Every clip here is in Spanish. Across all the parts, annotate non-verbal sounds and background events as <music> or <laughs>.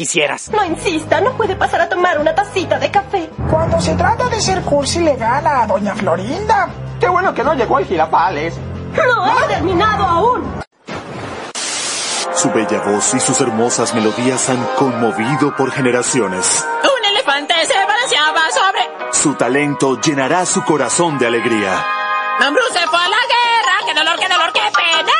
quisieras. No insista, no puede pasar a tomar una tacita de café. Cuando se trata de ser cursi le gana a doña Florinda. Qué bueno que no llegó el girafales. No he terminado aún. Su bella voz y sus hermosas melodías han conmovido por generaciones. Un elefante se balanceaba sobre... Su talento llenará su corazón de alegría. Mambrú se fue a la guerra. ¡Qué dolor, qué dolor, qué pena!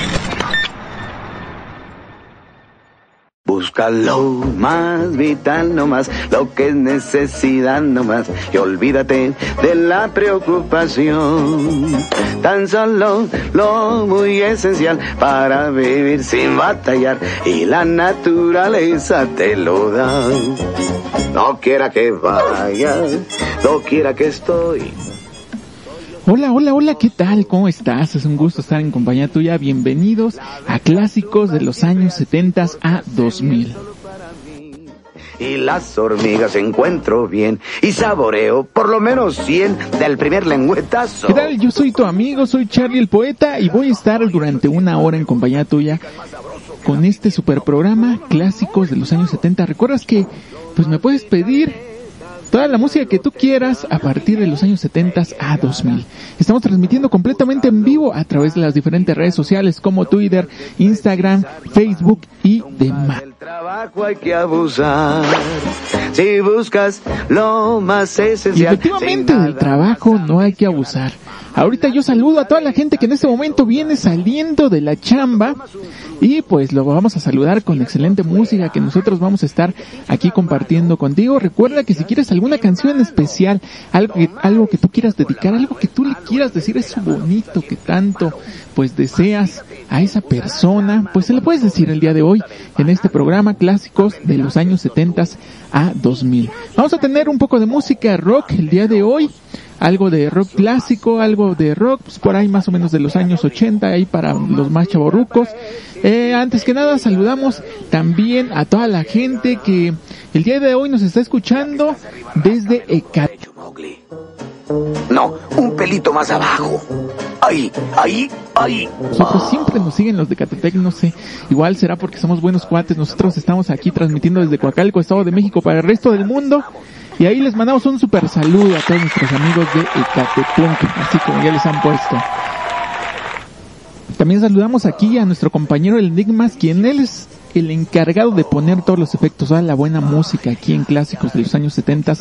Busca lo más vital nomás, lo que es necesidad nomás, y olvídate de la preocupación. Tan solo lo muy esencial para vivir sin batallar, y la naturaleza te lo da. No quiera que vaya, no quiera que estoy. Hola, hola, hola, ¿qué tal? ¿Cómo estás? Es un gusto estar en compañía tuya. Bienvenidos a Clásicos de los años 70 a 2000. Y las hormigas encuentro bien y saboreo por lo menos 100 del primer lengüetazo. ¿Qué tal? Yo soy tu amigo, soy Charlie el Poeta y voy a estar durante una hora en compañía tuya con este super programa Clásicos de los años 70. ¿Recuerdas que pues me puedes pedir toda la música que tú quieras a partir de los años 70 a 2000. Estamos transmitiendo completamente en vivo a través de las diferentes redes sociales como Twitter, Instagram, Facebook y demás. Trabajo hay que abusar. Si buscas lo más Y esencial. efectivamente sin del trabajo no hay que abusar. Ahorita yo saludo a toda la gente que en este momento viene saliendo de la chamba y pues lo vamos a saludar con excelente música que nosotros vamos a estar aquí compartiendo contigo. Recuerda que si quieres alguna canción especial, algo que, algo que tú quieras dedicar, algo que tú le quieras decir es bonito que tanto pues deseas a esa persona, pues se le puedes decir el día de hoy en este programa clásicos de los años 70 a 2000. Vamos a tener un poco de música rock el día de hoy algo de rock clásico, algo de rock, pues por ahí más o menos de los años 80, ahí para los más chavorrucos. Eh, antes que nada saludamos también a toda la gente que el día de hoy nos está escuchando desde Ecatepec. No, un pelito más abajo. Ahí, ahí, ahí. Nosotros siempre nos siguen los de Catepec, no sé, igual será porque somos buenos cuates, nosotros estamos aquí transmitiendo desde Coacalco, Estado de México para el resto del mundo. Y ahí les mandamos un super saludo a todos nuestros amigos de Ecatepec, así como ya les han puesto. También saludamos aquí a nuestro compañero el Enigmas, quien él es el encargado de poner todos los efectos, toda la buena música aquí en clásicos de los años 70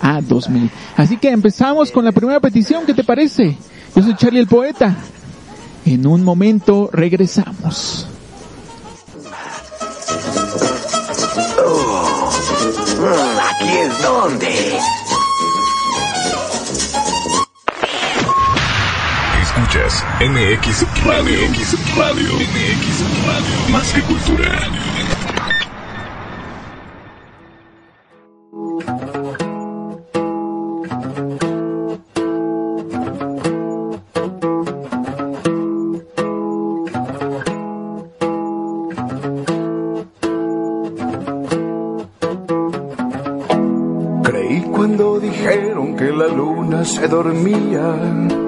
a 2000. Así que empezamos con la primera petición, ¿qué te parece? Yo soy Charlie el Poeta. En un momento regresamos. Aquí es donde. Escuchas MX Radio. MX Radio. MX Radio. Más que cultura. Creí cuando dijeron que la luna se dormía.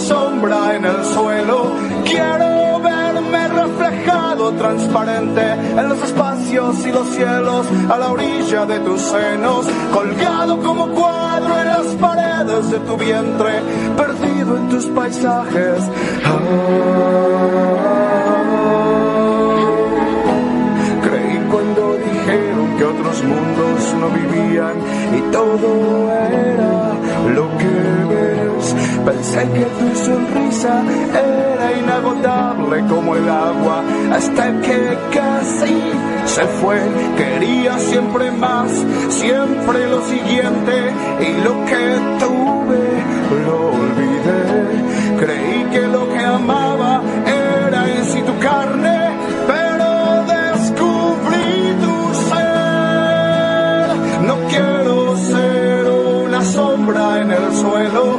sombra en el suelo. Quiero verme reflejado transparente en los espacios y los cielos a la orilla de tus senos, colgado como cuadro en las paredes de tu vientre, perdido en tus paisajes. Ah. Creí cuando dijeron que otros mundos no vivían y todo era lo que ves. Pensé que tu sonrisa era inagotable como el agua, hasta que casi se fue. Quería siempre más, siempre lo siguiente, y lo que tuve lo olvidé. Creí que lo que amaba era en sí tu carne, pero descubrí tu ser. No quiero ser una sombra en el suelo,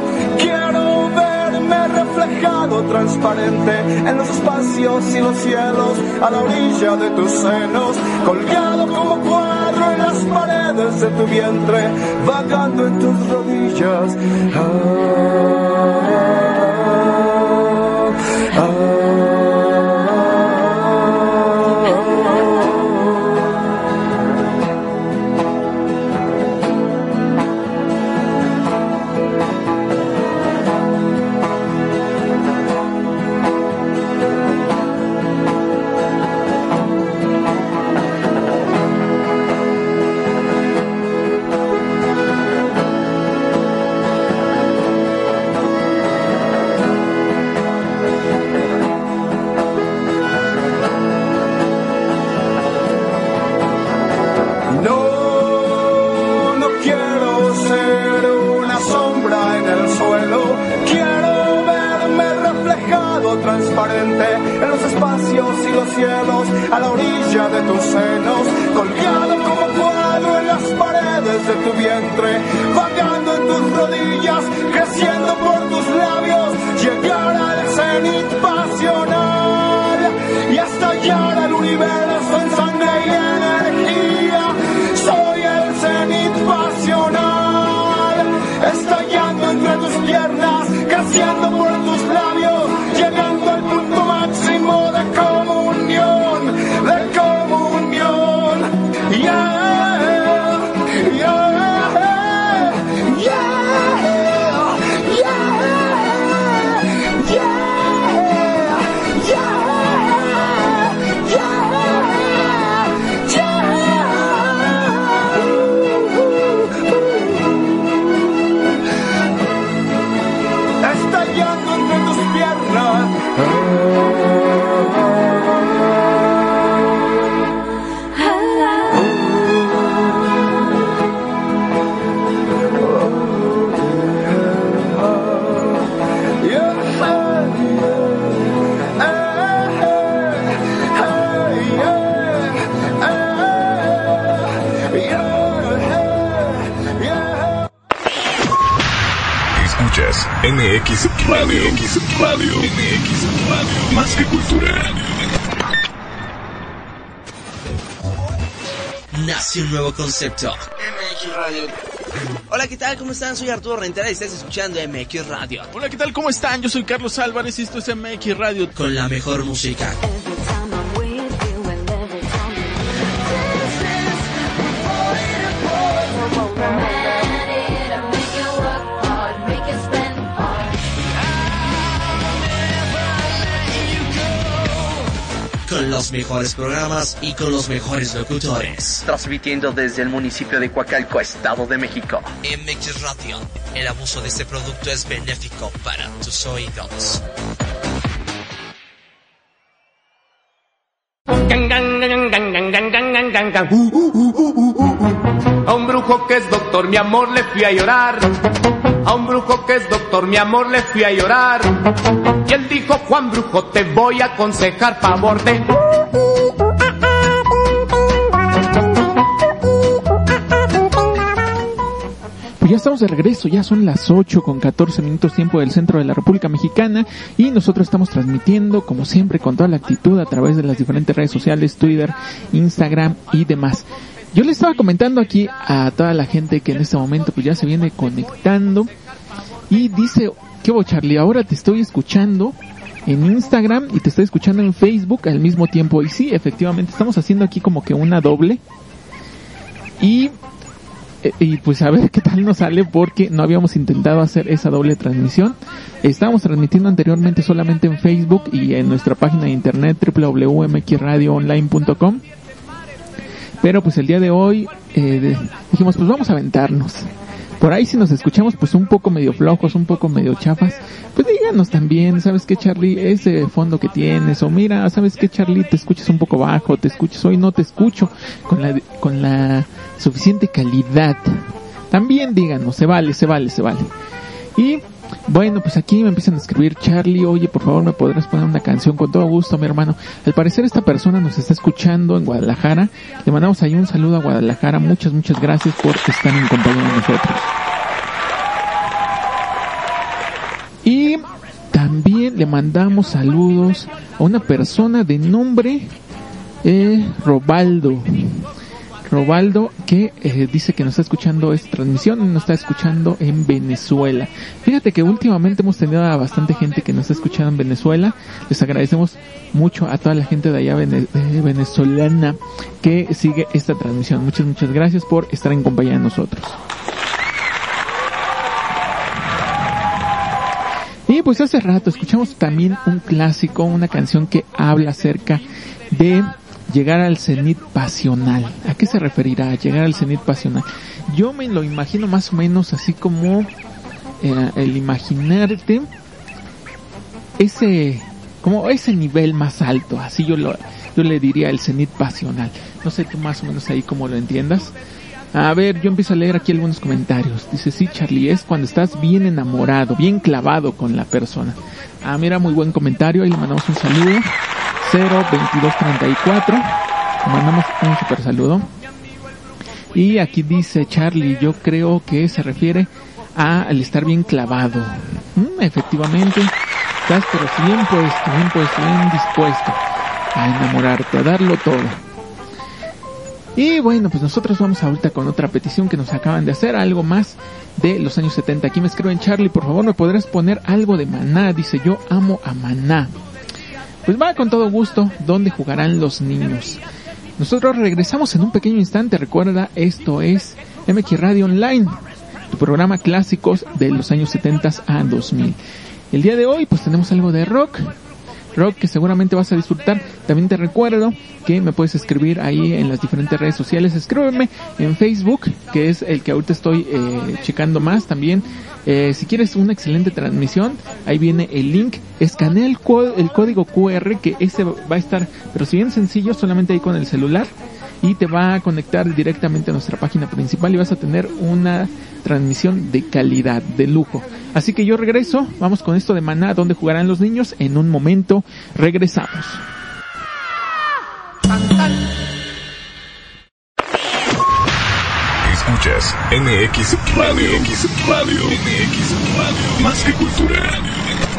reflejado transparente en los espacios y los cielos, a la orilla de tus senos, colgado como cuadro en las paredes de tu vientre, vagando en tus rodillas. Ah, a la orilla de tus senos, colgado como cuadro en las paredes de tu vientre, vagando en tus rodillas, creciendo por tus labios, llegar al cenit pasional y estallar al universo en sangre y energía. Soy el cenit pasional, estallando entre tus piernas, creciendo por tus labios, Un nuevo concepto. MX Radio. Hola, ¿qué tal? ¿Cómo están? Soy Arturo Rentera y estás escuchando MX Radio. Hola, ¿qué tal? ¿Cómo están? Yo soy Carlos Álvarez y esto es MX Radio. Con la mejor música. Los mejores programas y con los mejores locutores. Transmitiendo desde el municipio de Coacalco, Estado de México. MX Radio. El abuso de este producto es benéfico para tus oídos. A un brujo que es doctor, mi amor, le fui a llorar. A un brujo que es doctor, mi amor, le fui a llorar. Y él dijo, Juan Brujo, te voy a aconsejar favor de... Pues ya estamos de regreso, ya son las 8 con 14 minutos tiempo del centro de la República Mexicana y nosotros estamos transmitiendo como siempre con toda la actitud a través de las diferentes redes sociales, Twitter, Instagram y demás. Yo le estaba comentando aquí a toda la gente que en este momento pues ya se viene conectando y dice, ¿qué hubo Charlie? Ahora te estoy escuchando en Instagram y te estoy escuchando en Facebook al mismo tiempo. Y sí, efectivamente, estamos haciendo aquí como que una doble. Y, eh, y pues a ver <laughs> qué tal nos sale porque no habíamos intentado hacer esa doble transmisión. Estábamos transmitiendo anteriormente solamente en Facebook y en nuestra página de internet www.mxradioonline.com. Pero pues el día de hoy eh, dijimos pues vamos a aventarnos. Por ahí si nos escuchamos pues un poco medio flojos, un poco medio chafas, pues díganos también, ¿sabes qué Charlie? Ese fondo que tienes, o mira, ¿sabes qué Charlie? Te escuchas un poco bajo, te escuchas hoy, no te escucho con la, con la suficiente calidad. También díganos, se vale, se vale, se vale. Y bueno, pues aquí me empiezan a escribir Charlie, oye, por favor, me podrás poner una canción con todo gusto, mi hermano. Al parecer esta persona nos está escuchando en Guadalajara. Le mandamos ahí un saludo a Guadalajara. Muchas, muchas gracias por estar en compañía de nosotros. Y también le mandamos saludos a una persona de nombre eh, Robaldo. Robaldo que eh, dice que nos está escuchando esta transmisión, nos está escuchando en Venezuela. Fíjate que últimamente hemos tenido a bastante gente que nos está escuchando en Venezuela. Les agradecemos mucho a toda la gente de allá eh, venezolana que sigue esta transmisión. Muchas, muchas gracias por estar en compañía de nosotros. Y pues hace rato escuchamos también un clásico, una canción que habla acerca de llegar al cenit pasional. ¿A qué se referirá llegar al cenit pasional? Yo me lo imagino más o menos así como eh, el imaginarte ese como ese nivel más alto, así yo lo yo le diría el cenit pasional. No sé tú más o menos ahí como lo entiendas. A ver, yo empiezo a leer aquí algunos comentarios. Dice, sí, Charlie, es cuando estás bien enamorado, bien clavado con la persona. Ah, mira, muy buen comentario. Ahí le mandamos un saludo. 02234. Le mandamos un super saludo. Y aquí dice Charlie, yo creo que se refiere a al estar bien clavado. Mm, efectivamente, estás pero bien puesto, bien puesto, bien dispuesto a enamorarte, a darlo todo. Y bueno, pues nosotros vamos ahorita con otra petición que nos acaban de hacer, algo más de los años 70. Aquí me escriben Charlie, por favor, ¿me podrás poner algo de Maná? Dice, yo amo a Maná. Pues va con todo gusto, ¿dónde jugarán los niños? Nosotros regresamos en un pequeño instante, recuerda, esto es MX Radio Online, tu programa clásicos de los años 70 a 2000. El día de hoy pues tenemos algo de rock, rock que seguramente vas a disfrutar. También te recuerdo que me puedes escribir ahí en las diferentes redes sociales. Escríbeme en Facebook, que es el que ahorita estoy eh, checando más también. Eh, si quieres una excelente transmisión, ahí viene el link. Escanea el, el código QR que ese va a estar, pero si bien sencillo, solamente ahí con el celular y te va a conectar directamente a nuestra página principal y vas a tener una transmisión de calidad, de lujo. Así que yo regreso, vamos con esto de Maná, donde jugarán los niños. En un momento regresamos. Escuchas MX Radio. Radio. Radio. Más que cultura.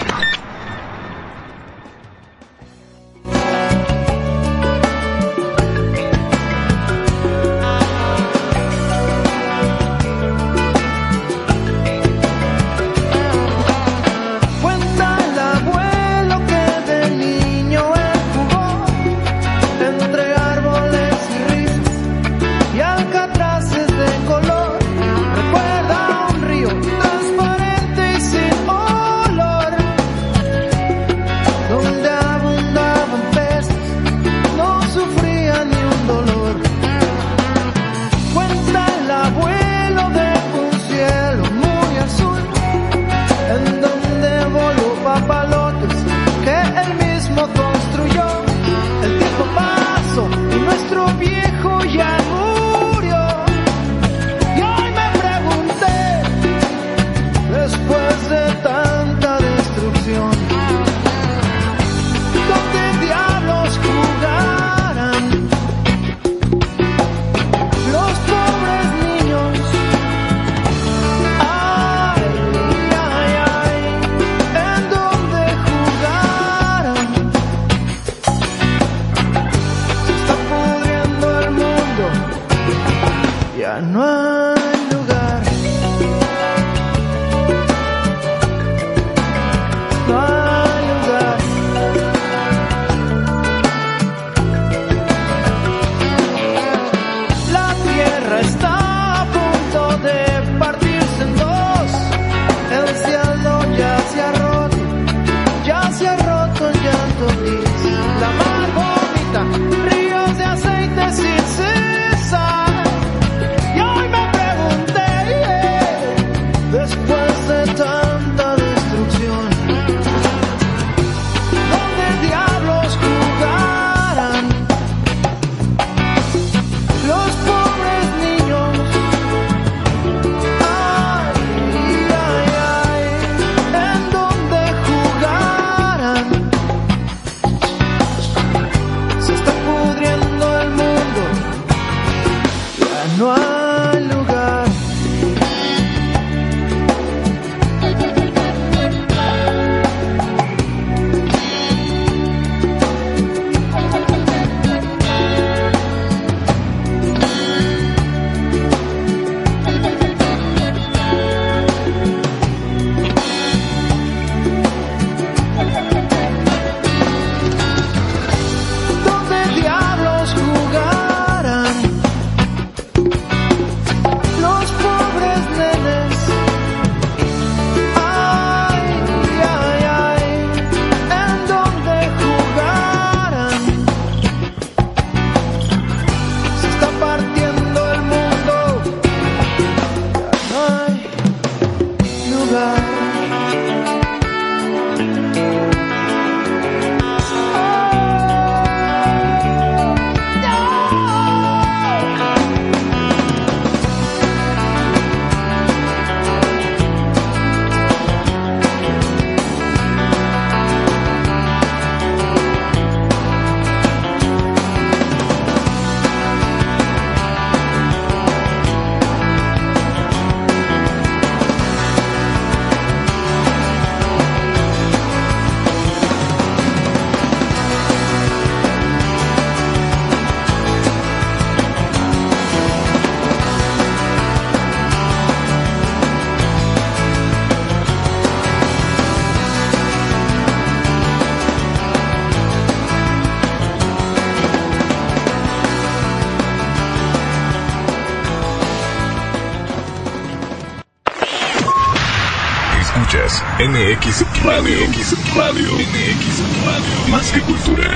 Radio. MX Radio. MX Radio. Más que cultura.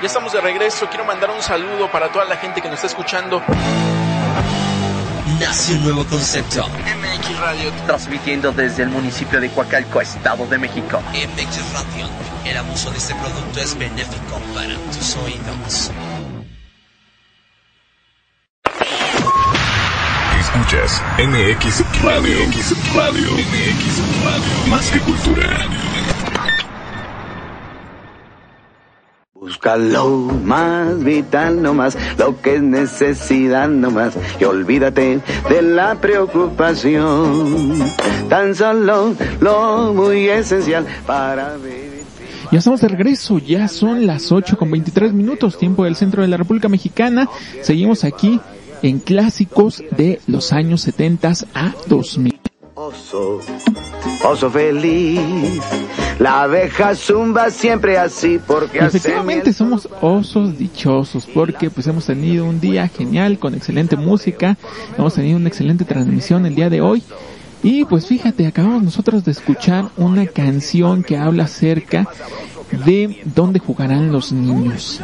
Ya estamos de regreso. Quiero mandar un saludo para toda la gente que nos está escuchando. Nace un nuevo concepto. MX Radio. Transmitiendo desde el municipio de Coacalco, Estado de México. MX Radio. El abuso de este producto es benéfico para tus oídos. Escuchas MX Radio. MX Radio. MX Radio. Más que cultura. Busca lo más vital nomás, lo que es necesidad nomás, y olvídate de la preocupación. Tan solo lo muy esencial para vivir. Ya estamos de regreso, ya son las 8 con 23 minutos, tiempo del centro de la República Mexicana. Seguimos aquí en clásicos de los años 70 a 2000. Oso, oso feliz, la abeja zumba siempre así porque hace Efectivamente somos osos dichosos porque pues hemos tenido un día genial con excelente música, hemos tenido una excelente transmisión el día de hoy y pues fíjate, acabamos nosotros de escuchar una canción que habla acerca de dónde jugarán los niños.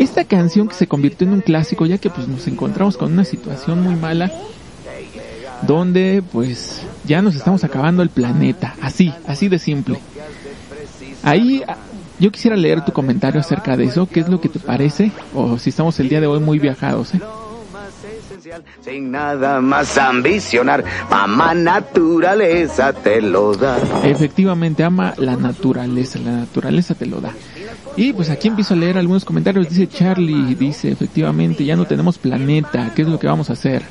Esta canción que se convirtió en un clásico ya que pues nos encontramos con una situación muy mala donde pues ya nos estamos acabando el planeta, así, así de simple. Ahí yo quisiera leer tu comentario acerca de eso, qué es lo que te parece, o si estamos el día de hoy muy viajados, ¿eh? Sin nada más ambicionar, mamá naturaleza te lo da. Efectivamente, ama la naturaleza, la naturaleza te lo da. Y pues aquí empiezo a leer algunos comentarios, dice Charlie, dice efectivamente, ya no tenemos planeta, ¿qué es lo que vamos a hacer?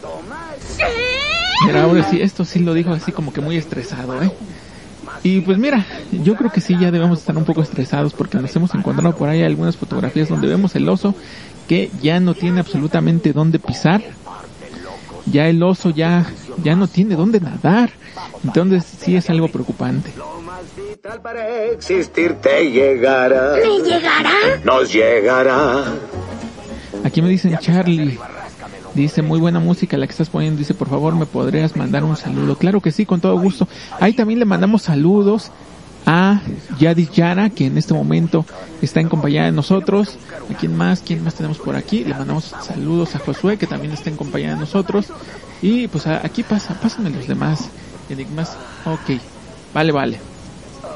Mira, ahora sí, esto sí lo dijo así como que muy estresado, ¿eh? Y pues mira, yo creo que sí ya debemos estar un poco estresados porque nos hemos encontrado por ahí algunas fotografías donde vemos el oso que ya no tiene absolutamente dónde pisar. Ya el oso ya, ya no tiene dónde nadar. Entonces sí es algo preocupante. Para existir te llegará. ¿Me llegará? Nos llegará. Aquí me dicen Charlie. Dice, muy buena música la que estás poniendo. Dice, por favor, ¿me podrías mandar un saludo? Claro que sí, con todo gusto. Ahí también le mandamos saludos a Yadis Yara, que en este momento está en compañía de nosotros. ¿A quién más? ¿Quién más tenemos por aquí? Le mandamos saludos a Josué, que también está en compañía de nosotros. Y pues aquí pasa, pásenme los demás enigmas. Ok, vale, vale.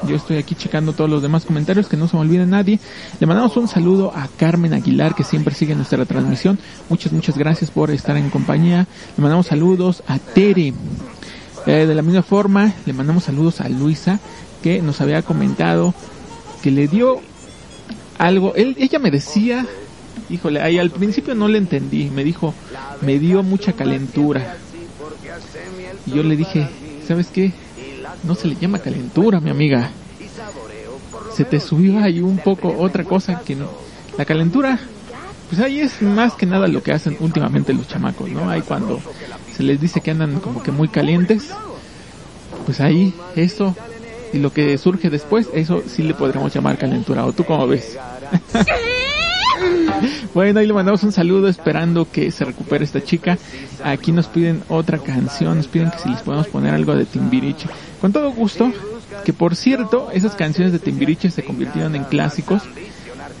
Yo estoy aquí checando todos los demás comentarios, que no se me olvide nadie. Le mandamos un saludo a Carmen Aguilar, que siempre sigue nuestra transmisión. Muchas, muchas gracias por estar en compañía. Le mandamos saludos a Tere. Eh, de la misma forma, le mandamos saludos a Luisa, que nos había comentado que le dio algo. Ella me decía, híjole, ahí al principio no le entendí. Me dijo, me dio mucha calentura. Y yo le dije, ¿sabes qué? No se le llama calentura, mi amiga. Se te subió ahí un poco otra cosa que no. La calentura, pues ahí es más que nada lo que hacen últimamente los chamacos, ¿no? Ahí cuando se les dice que andan como que muy calientes, pues ahí eso y lo que surge después, eso sí le podríamos llamar calentura. ¿O tú cómo ves? <laughs> Bueno, ahí le mandamos un saludo esperando que se recupere esta chica. Aquí nos piden otra canción, nos piden que si les podemos poner algo de Timbiriche. Con todo gusto, que por cierto, esas canciones de Timbiriche se convirtieron en clásicos.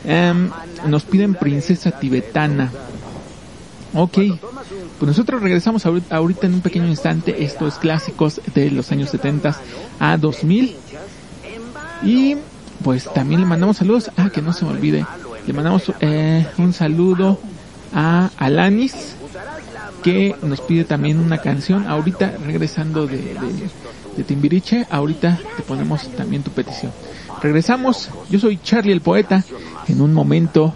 Em, nos piden Princesa Tibetana. Ok, pues nosotros regresamos ahori- ahorita en un pequeño instante. Esto es clásicos de los años 70 a 2000. Y pues también le mandamos saludos. Ah, que no se me olvide. Le mandamos eh, un saludo a Alanis, que nos pide también una canción. Ahorita, regresando de, de, de Timbiriche, ahorita te ponemos también tu petición. Regresamos. Yo soy Charlie el Poeta. En un momento,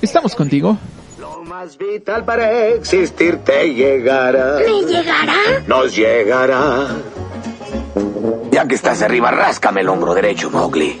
estamos contigo. Lo más vital para existir te llegará. ¿Me llegará? Nos llegará. Ya que estás arriba, ráscame el hombro derecho, Mowgli.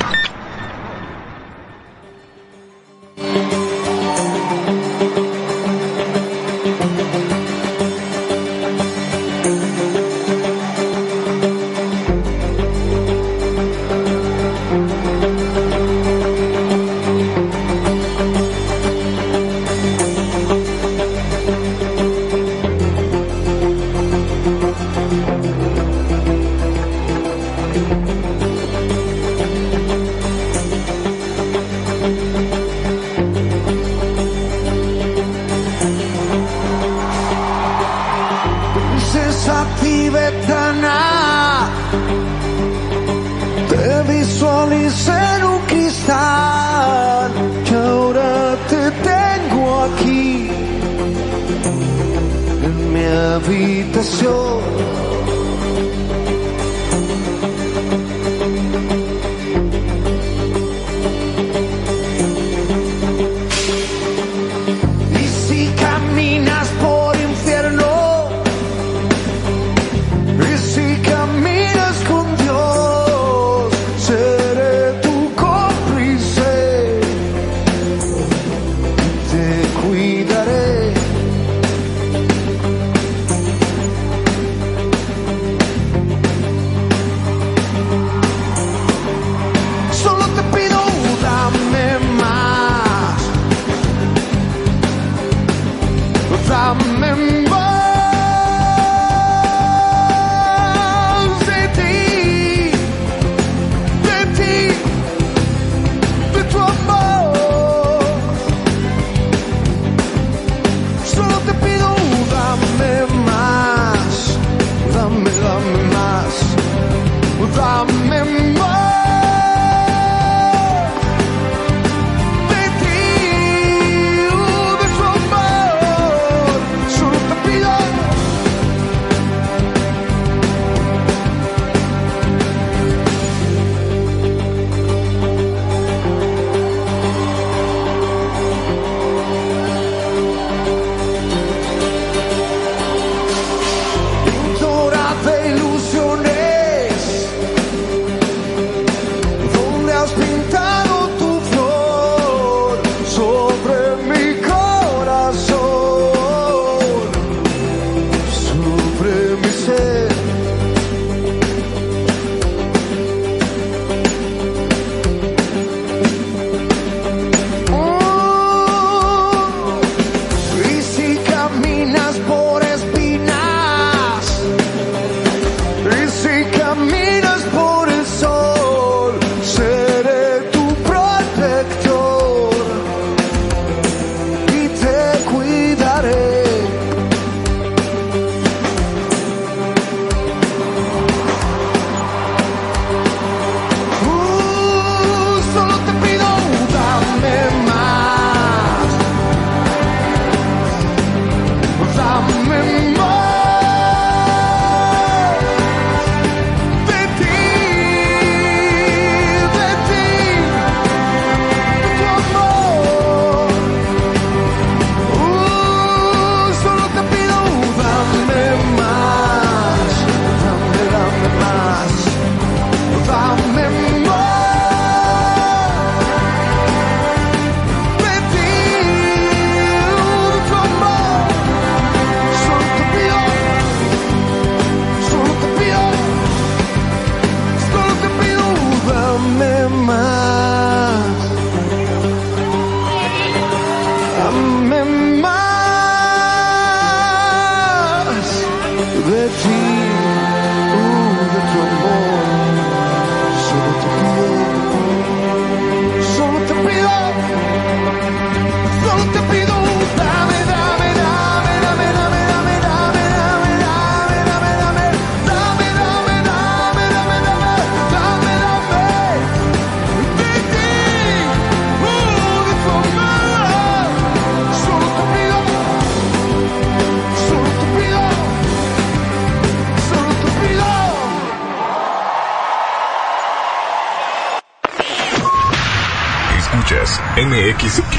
Habitación.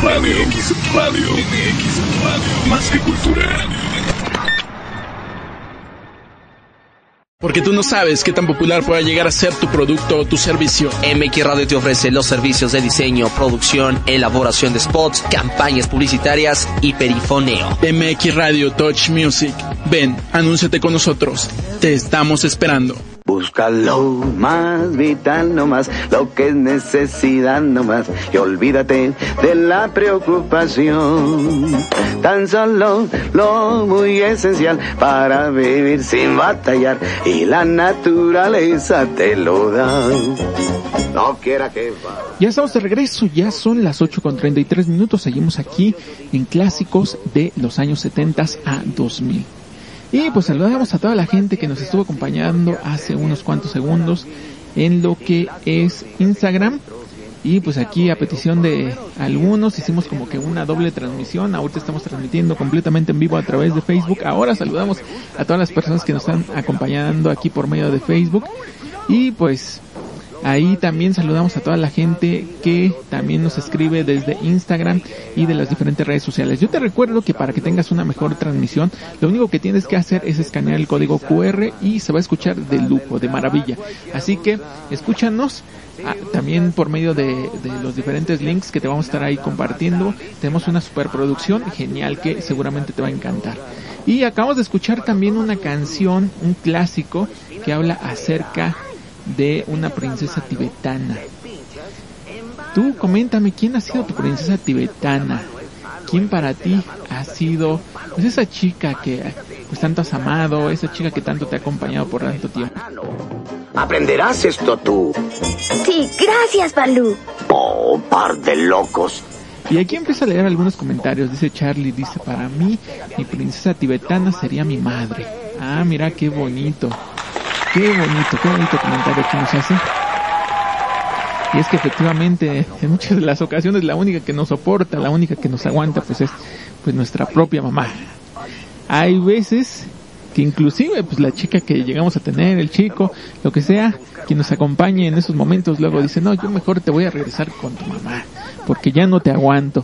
Radio. MX Radio. MX Radio. Más que cultura. Porque tú no sabes qué tan popular pueda llegar a ser tu producto o tu servicio. MX Radio te ofrece los servicios de diseño, producción, elaboración de spots, campañas publicitarias y perifoneo. MX Radio Touch Music. Ven, anúnciate con nosotros. Te estamos esperando. Busca lo más vital nomás, lo que es necesidad nomás, y olvídate de la preocupación. Tan solo lo muy esencial para vivir sin batallar, y la naturaleza te lo da. No quiera que va. Ya estamos de regreso, ya son las 8 con 33 minutos, seguimos aquí en clásicos de los años 70 a 2000. Y pues saludamos a toda la gente que nos estuvo acompañando hace unos cuantos segundos en lo que es Instagram. Y pues aquí a petición de algunos hicimos como que una doble transmisión. Ahorita estamos transmitiendo completamente en vivo a través de Facebook. Ahora saludamos a todas las personas que nos están acompañando aquí por medio de Facebook. Y pues ahí también saludamos a toda la gente que también nos escribe desde Instagram y de las diferentes redes sociales. Yo te recuerdo que para que tengas una mejor transmisión, lo único que tienes que hacer es escanear el código QR y se va a escuchar de lujo, de maravilla. Así que escúchanos Ah, también por medio de, de, los diferentes links que te vamos a estar ahí compartiendo. Tenemos una superproducción genial que seguramente te va a encantar. Y acabamos de escuchar también una canción, un clásico, que habla acerca de una princesa tibetana. Tú coméntame, ¿quién ha sido tu princesa tibetana? ¿Quién para ti ha sido pues esa chica que pues tanto has amado, esa chica que tanto te ha acompañado por tanto tiempo? Aprenderás esto tú. Sí, gracias, Balú. Oh, par de locos. Y aquí empieza a leer algunos comentarios. Dice Charlie, dice, para mí, mi princesa tibetana sería mi madre. Ah, mira qué bonito. Qué bonito, qué bonito comentario que nos hace. Y es que efectivamente, en muchas de las ocasiones, la única que nos soporta, la única que nos aguanta, pues es pues nuestra propia mamá. Hay veces que inclusive pues la chica que llegamos a tener, el chico, lo que sea, quien nos acompañe en esos momentos, luego dice, no, yo mejor te voy a regresar con tu mamá, porque ya no te aguanto.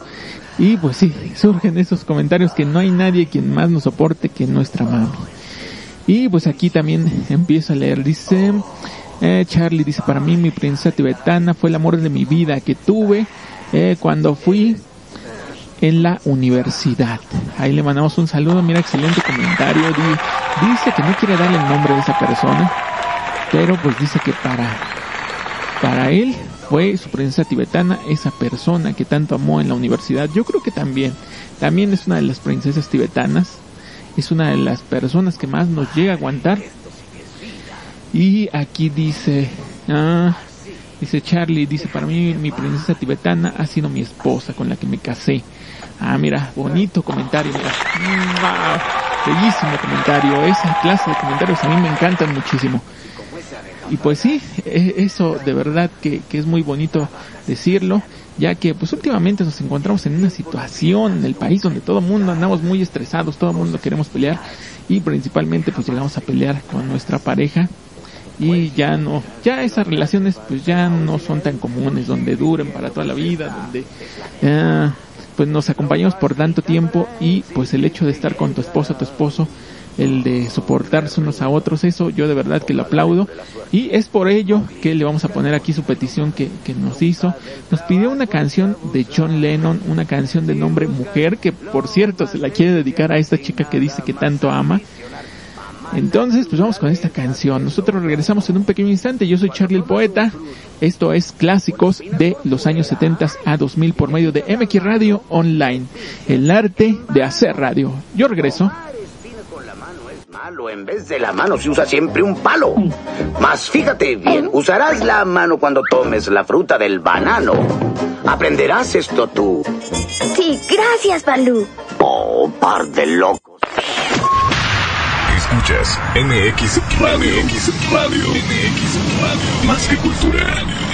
Y pues sí, surgen esos comentarios que no hay nadie quien más nos soporte que nuestra mami. Y pues aquí también empiezo a leer, dice, eh, Charlie dice, para mí mi princesa tibetana fue el amor de mi vida que tuve eh, cuando fui en la universidad. Ahí le mandamos un saludo, mira, excelente comentario. Dice que no quiere darle el nombre de esa persona, pero pues dice que para, para él fue su princesa tibetana esa persona que tanto amó en la universidad. Yo creo que también, también es una de las princesas tibetanas, es una de las personas que más nos llega a aguantar. Y aquí dice, ah, dice Charlie, dice, para mí mi princesa tibetana ha sido mi esposa con la que me casé. Ah, mira, bonito comentario, mira. Bellísimo comentario. Esa clase de comentarios a mí me encantan muchísimo. Y pues sí, eso de verdad que, que es muy bonito decirlo, ya que pues últimamente nos encontramos en una situación en el país donde todo el mundo andamos muy estresados, todo el mundo queremos pelear y principalmente pues llegamos a pelear con nuestra pareja y ya no, ya esas relaciones pues ya no son tan comunes, donde duren para toda la vida, donde pues nos acompañamos por tanto tiempo y pues el hecho de estar con tu esposa, tu esposo, el de soportarse unos a otros, eso yo de verdad que lo aplaudo y es por ello que le vamos a poner aquí su petición que, que nos hizo. Nos pidió una canción de John Lennon, una canción de nombre Mujer, que por cierto se la quiere dedicar a esta chica que dice que tanto ama. Entonces, pues vamos con esta canción. Nosotros regresamos en un pequeño instante. Yo soy Charlie el Poeta. Esto es clásicos de los años 70 a 2000 por medio de MX Radio Online. El arte de hacer radio. Yo regreso. Malo, en vez de la mano se usa siempre un palo. Mas fíjate bien, usarás la mano cuando tomes la fruta del banano. Aprenderás esto tú. Sí, gracias, Balú. Oh, par de locos. Escuchas MX Radio. MX Radio. MX Radio. Más que cultura.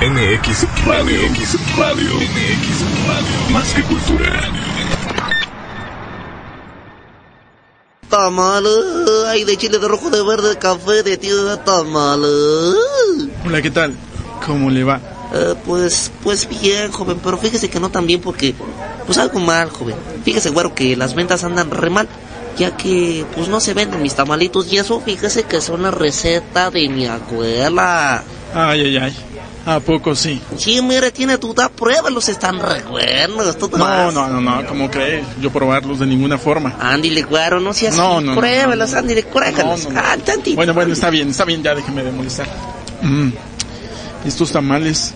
MX Radio. MX Radio. MX Radio. Más que cultura. Tamales, ay, de chile, de rojo, de verde, de café, de tío, de tamales. Hola, ¿qué tal? ¿Cómo le va? Eh, pues, pues bien, joven, pero fíjese que no tan bien porque, pues algo mal, joven. Fíjese, güero, que las ventas andan re mal, ya que, pues no se venden mis tamalitos y eso, fíjese que son la receta de mi abuela. Ay, ay, ay. ¿A poco sí? Sí, mire, tiene duda, pruébalos, están re buenos. No, no, no, no, ¿cómo crees? Yo probarlos de ninguna forma. Ándile, güero, no seas No, no, pruébalos, ándile, cruéjalos. No, no, no. Ah, tantito. Bueno, bueno, está bien, está bien, ya déjeme de molestar. Mm, Estos tamales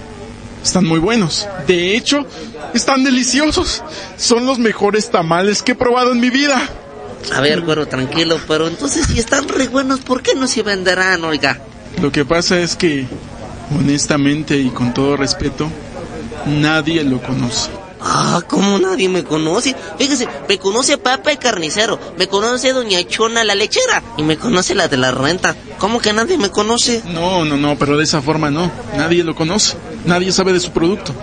están muy buenos. De hecho, están deliciosos. Son los mejores tamales que he probado en mi vida. A ver, güero, tranquilo, pero entonces si están re buenos, ¿por qué no se venderán, oiga? Lo que pasa es que, honestamente y con todo respeto, nadie lo conoce. Ah, ¿cómo nadie me conoce? Fíjese, me conoce Papa el carnicero, me conoce Doña Chona la lechera y me conoce la de la renta. ¿Cómo que nadie me conoce? No, no, no, pero de esa forma no. Nadie lo conoce. Nadie sabe de su producto.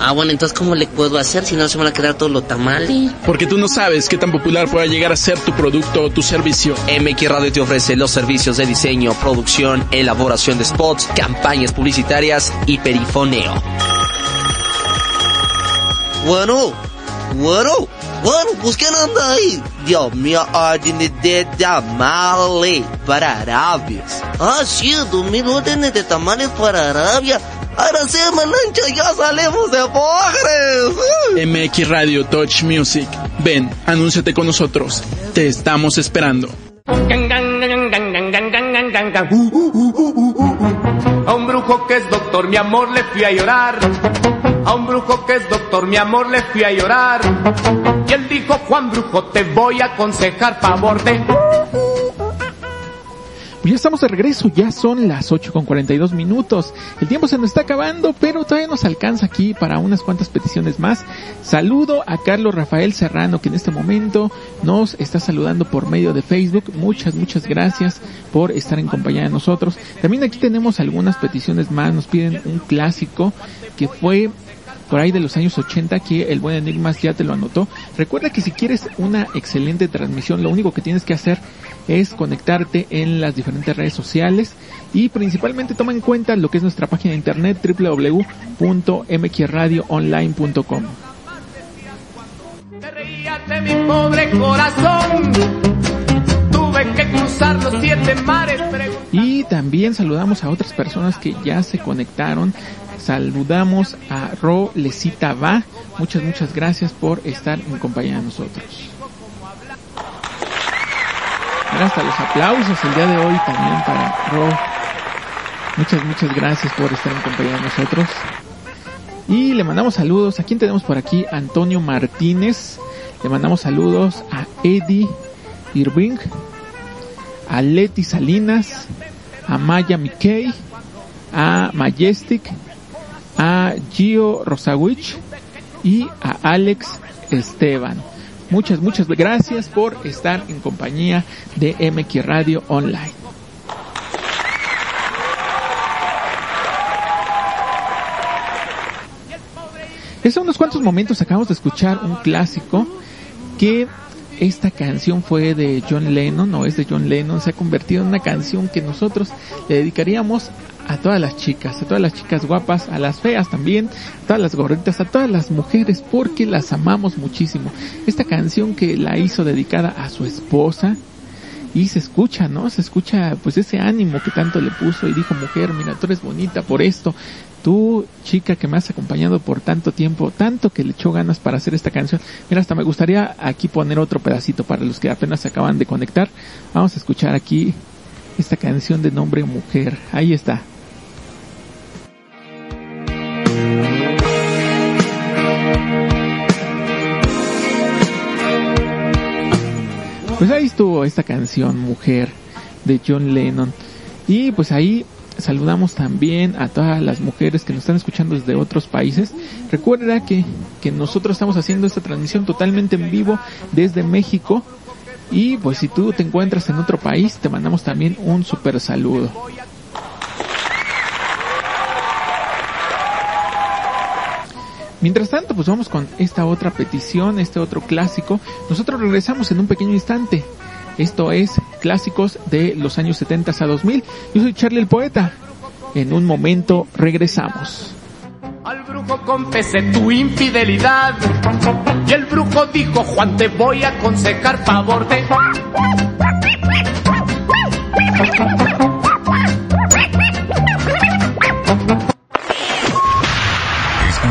Ah, bueno, entonces ¿cómo le puedo hacer si no se van a quedar todos los tamales? Porque tú no sabes qué tan popular pueda llegar a ser tu producto o tu servicio. MX Radio te ofrece los servicios de diseño, producción, elaboración de spots, campañas publicitarias y perifoneo. Bueno, bueno, bueno, pues ¿quién anda ahí? Dios mío, órdenes de tamales para Arabias. Ah, sí, dos mil órdenes de tamales para Arabia. Ahora sí, Malancha, ya salimos de pobres. MX Radio Touch Music. Ven, anúnciate con nosotros. Te estamos esperando. A un brujo que es doctor, mi amor, le fui a llorar. A un brujo que es doctor, mi amor, le fui a llorar. Y él dijo, Juan Brujo, te voy a aconsejar favor de... Ya estamos de regreso, ya son las 8 con 42 minutos. El tiempo se nos está acabando, pero todavía nos alcanza aquí para unas cuantas peticiones más. Saludo a Carlos Rafael Serrano, que en este momento nos está saludando por medio de Facebook. Muchas, muchas gracias por estar en compañía de nosotros. También aquí tenemos algunas peticiones más. Nos piden un clásico que fue por ahí de los años 80 que el buen Enigmas ya te lo anotó. Recuerda que si quieres una excelente transmisión, lo único que tienes que hacer es conectarte en las diferentes redes sociales y principalmente toma en cuenta lo que es nuestra página de internet www.mxradioonline.com. Te reías de mi pobre corazón. Tuve que cruzar los siete mares. Y también saludamos a otras personas que ya se conectaron. Saludamos a Ro Lecita Va. Muchas, muchas gracias por estar en compañía de nosotros. Mira, hasta los aplausos el día de hoy también para Ro. Muchas, muchas gracias por estar en compañía de nosotros. Y le mandamos saludos. ¿A quién tenemos por aquí? Antonio Martínez. Le mandamos saludos a Eddie Irving, a Leti Salinas, a Maya Mickey, a Majestic, a Gio Rosawich y a Alex Esteban. Muchas, muchas gracias por estar en compañía de MX Radio Online. Hace unos cuantos momentos acabamos de escuchar un clásico que esta canción fue de John Lennon, o es de John Lennon, se ha convertido en una canción que nosotros le dedicaríamos a todas las chicas, a todas las chicas guapas, a las feas también, a todas las gorritas, a todas las mujeres, porque las amamos muchísimo. Esta canción que la hizo dedicada a su esposa, y se escucha, ¿no? Se escucha pues ese ánimo que tanto le puso y dijo, mujer, mira, tú eres bonita por esto, tú chica que me has acompañado por tanto tiempo, tanto que le echó ganas para hacer esta canción. Mira, hasta me gustaría aquí poner otro pedacito para los que apenas se acaban de conectar. Vamos a escuchar aquí esta canción de nombre Mujer. Ahí está. Pues ahí estuvo esta canción Mujer de John Lennon. Y pues ahí saludamos también a todas las mujeres que nos están escuchando desde otros países. Recuerda que, que nosotros estamos haciendo esta transmisión totalmente en vivo desde México. Y pues si tú te encuentras en otro país, te mandamos también un super saludo. Mientras tanto, pues vamos con esta otra petición, este otro clásico. Nosotros regresamos en un pequeño instante. Esto es clásicos de los años 70 a 2000. Yo soy Charlie el Poeta. En un momento regresamos. Al brujo confesé tu infidelidad. Y el brujo dijo, Juan, te voy a aconsejar favor de...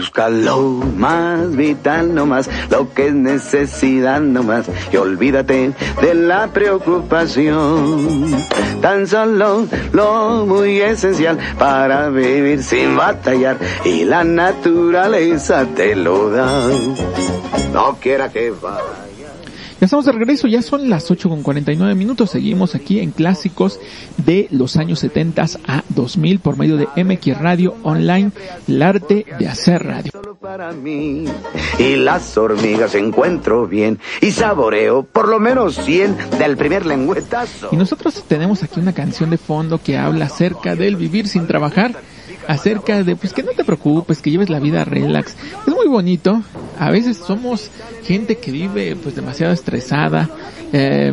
Busca lo más vital nomás, lo que es necesidad nomás, y olvídate de la preocupación. Tan solo lo muy esencial para vivir sin batallar, y la naturaleza te lo da. No quiera que vaya. Ya estamos de regreso, ya son las 8 con 49 minutos. Seguimos aquí en clásicos de los años 70 a 2000 por medio de MX Radio Online, el arte de hacer radio. para mí. Y las hormigas encuentro bien y saboreo por lo menos 100 del primer lengüetazo. Y nosotros tenemos aquí una canción de fondo que habla acerca del vivir sin trabajar, acerca de pues que no te preocupes, que lleves la vida relax. Es muy bonito. a veces somos gente que vive pues demasiado estresada, eh,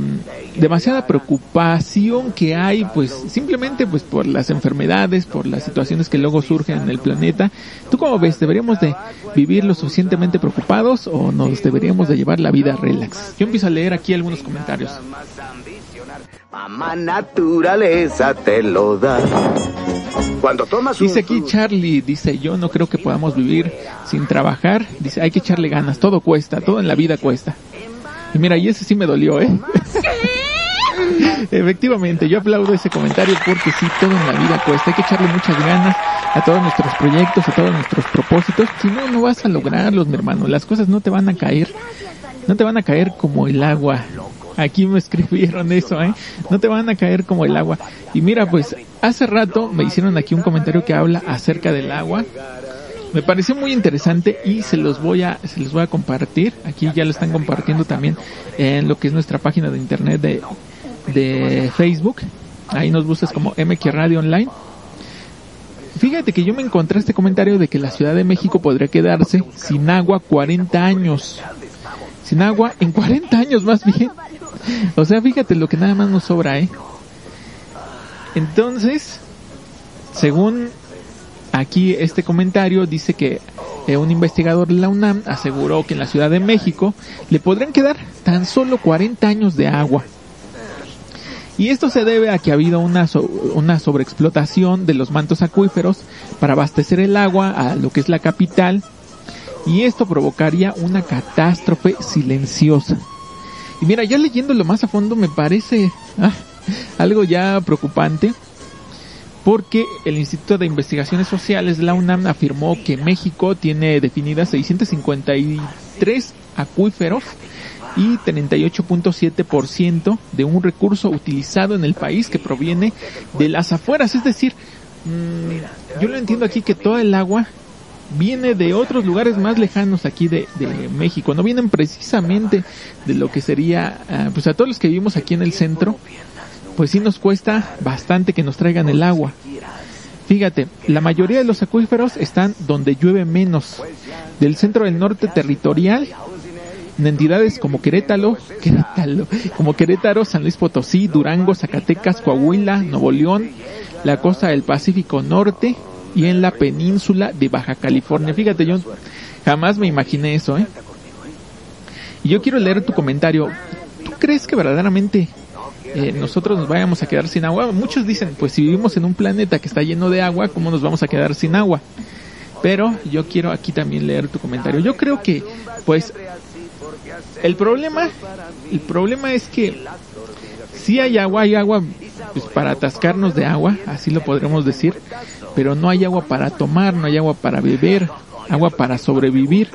demasiada preocupación que hay pues simplemente pues por las enfermedades, por las situaciones que luego surgen en el planeta. ¿Tú cómo ves? ¿Deberíamos de vivir lo suficientemente preocupados o nos deberíamos de llevar la vida relax? Yo empiezo a leer aquí algunos comentarios. Mamá naturaleza te lo da. Cuando tomas un Dice aquí Charlie, dice yo no creo que podamos vivir sin trabajar. Dice hay que echarle ganas, todo cuesta, todo en la vida cuesta. Y mira, y ese sí me dolió, ¿eh? <laughs> Efectivamente, yo aplaudo ese comentario porque sí, todo en la vida cuesta. Hay que echarle muchas ganas a todos nuestros proyectos, a todos nuestros propósitos. Si no, no vas a lograrlos, mi hermano. Las cosas no te van a caer, no te van a caer como el agua. Aquí me escribieron eso, ¿eh? No te van a caer como el agua. Y mira, pues hace rato me hicieron aquí un comentario que habla acerca del agua. Me pareció muy interesante y se los voy a, se los voy a compartir. Aquí ya lo están compartiendo también en lo que es nuestra página de internet de, de Facebook. Ahí nos buscas como MQ Radio Online. Fíjate que yo me encontré este comentario de que la Ciudad de México podría quedarse sin agua 40 años. Sin agua en 40 años más bien. O sea, fíjate lo que nada más nos sobra, ¿eh? Entonces, según aquí este comentario dice que eh, un investigador de la UNAM aseguró que en la Ciudad de México le podrían quedar tan solo 40 años de agua. Y esto se debe a que ha habido una, so- una sobreexplotación de los mantos acuíferos para abastecer el agua a lo que es la capital y esto provocaría una catástrofe silenciosa. Y mira, ya leyéndolo más a fondo me parece ah, algo ya preocupante porque el Instituto de Investigaciones Sociales, la UNAM, afirmó que México tiene definidas 653 acuíferos y 38.7% de un recurso utilizado en el país que proviene de las afueras. Es decir, mm, yo lo entiendo aquí que toda el agua viene de otros lugares más lejanos aquí de, México, no vienen precisamente de lo que sería, ah, pues a todos los que vivimos aquí en el centro, pues sí nos cuesta bastante que nos traigan el agua. Fíjate, la mayoría de los acuíferos están donde llueve menos, del centro del norte territorial, en entidades como Querétaro, Querétaro, como Querétaro, San Luis Potosí, Durango, Zacatecas, Coahuila, Nuevo León, la costa del Pacífico Norte y en la península de Baja California. Fíjate, yo jamás me imaginé eso, ¿eh? Y yo quiero leer tu comentario. ¿Tú crees que verdaderamente eh, nosotros nos vayamos a quedar sin agua? Muchos dicen, pues si vivimos en un planeta que está lleno de agua, ¿cómo nos vamos a quedar sin agua? Pero yo quiero aquí también leer tu comentario. Yo creo que, pues, el problema, el problema es que si hay agua, hay agua pues, para atascarnos de agua, así lo podremos decir, pero no hay agua para tomar, no hay agua para beber, agua para sobrevivir.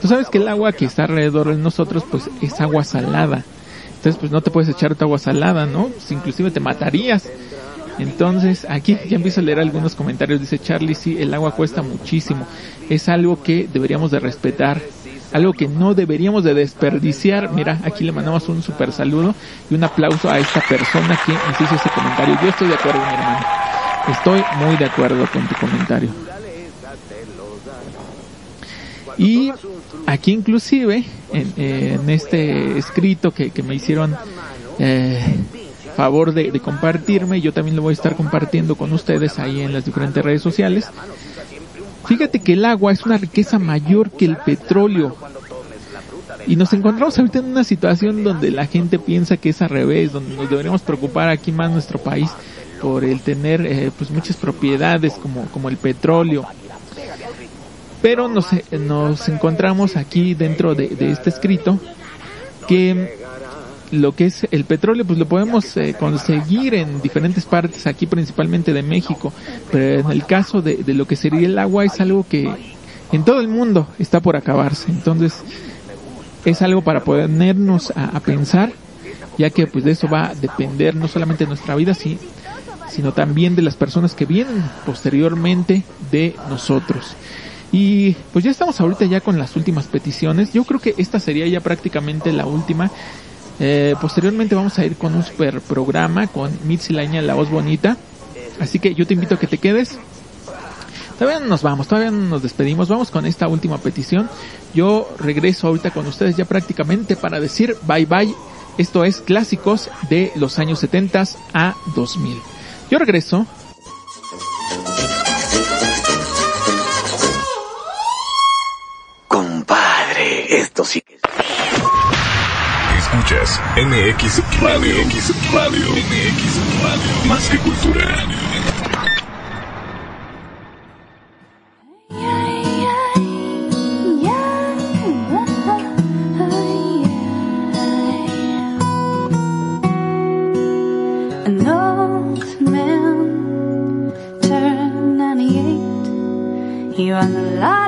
Tú sabes que el agua que está alrededor de nosotros pues es agua salada. Entonces pues no te puedes echar tu agua salada, ¿no? Pues, inclusive te matarías. Entonces, aquí ya empiezo a leer algunos comentarios. Dice Charlie, sí, el agua cuesta muchísimo. Es algo que deberíamos de respetar. Algo que no deberíamos de desperdiciar. Mira, aquí le mandamos un super saludo y un aplauso a esta persona que nos hizo ese comentario. Yo estoy de acuerdo, mi hermano. Estoy muy de acuerdo con tu comentario. Y aquí inclusive, en, este escrito que, me hicieron eh, favor de compartirme, yo también lo voy a estar compartiendo con ustedes ahí en las diferentes redes sociales. Fíjate que el agua es una riqueza mayor que el petróleo. Y nos encontramos ahorita en una situación donde la gente piensa que es al revés, donde nos deberíamos preocupar aquí más nuestro país por el tener eh, pues muchas propiedades como, como el petróleo. Pero nos, eh, nos encontramos aquí dentro de, de este escrito que lo que es el petróleo pues lo podemos eh, conseguir en diferentes partes aquí principalmente de México. Pero en el caso de, de lo que sería el agua es algo que en todo el mundo está por acabarse. Entonces es algo para ponernos a, a pensar ya que pues de eso va a depender no solamente nuestra vida sí, sino también de las personas que vienen posteriormente de nosotros. Y pues ya estamos ahorita ya con las últimas peticiones. Yo creo que esta sería ya prácticamente la última eh, posteriormente vamos a ir con un super programa con Mitzi Laña, la voz bonita. Así que yo te invito a que te quedes. Todavía no nos vamos, todavía no nos despedimos. Vamos con esta última petición. Yo regreso ahorita con ustedes ya prácticamente para decir bye bye. Esto es clásicos de los años 70 a 2000. Yo regreso. Compadre, esto sí que... Escuchas MX Radio. MX Radio. MX Radio. Más que cultura. An old man turned 98. He won the lottery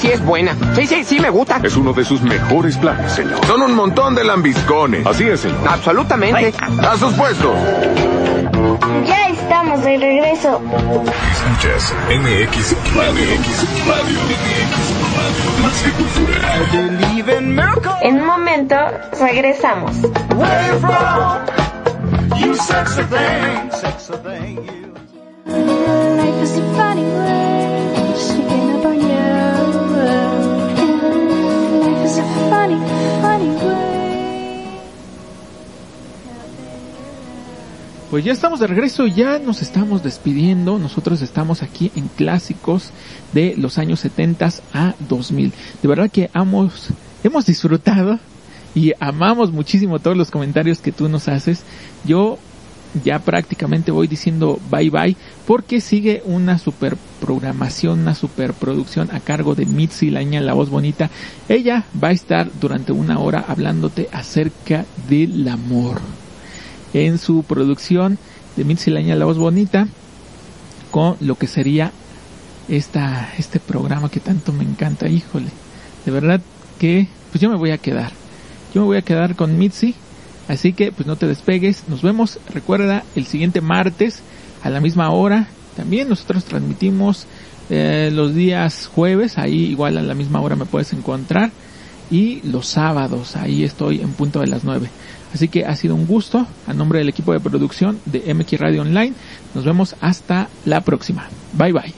Sí es buena. Sí, sí, sí me gusta. Es uno de sus mejores planes, señor. Son un montón de lambiscones. Así es, señor. Absolutamente. A sus puestos. Ya estamos de regreso. Escuchas MX Radio. MX Radio. MX Radio. Más que cultura. En un momento regresamos. Pues ya estamos de regreso, ya nos estamos despidiendo. Nosotros estamos aquí en clásicos de los años 70 a 2000. De verdad que hemos, hemos disfrutado y amamos muchísimo todos los comentarios que tú nos haces. Yo ya prácticamente voy diciendo bye bye porque sigue una super programación, una super producción a cargo de Mitzi Laña, la voz bonita. Ella va a estar durante una hora hablándote acerca del amor en su producción de Mitzi Laña, la voz bonita con lo que sería esta, este programa que tanto me encanta. Híjole, de verdad que pues yo me voy a quedar. Yo me voy a quedar con Mitzi Así que pues no te despegues. Nos vemos, recuerda, el siguiente martes a la misma hora. También nosotros transmitimos eh, los días jueves. Ahí igual a la misma hora me puedes encontrar. y los sábados. Ahí estoy en punto de las 9. Así que ha sido un gusto. A nombre del equipo de producción de MX Radio Online, nos vemos hasta la próxima. Bye bye.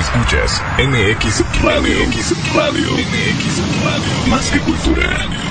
Escuchas MX Radio. MX Radio. MX Radio. Más que cultura.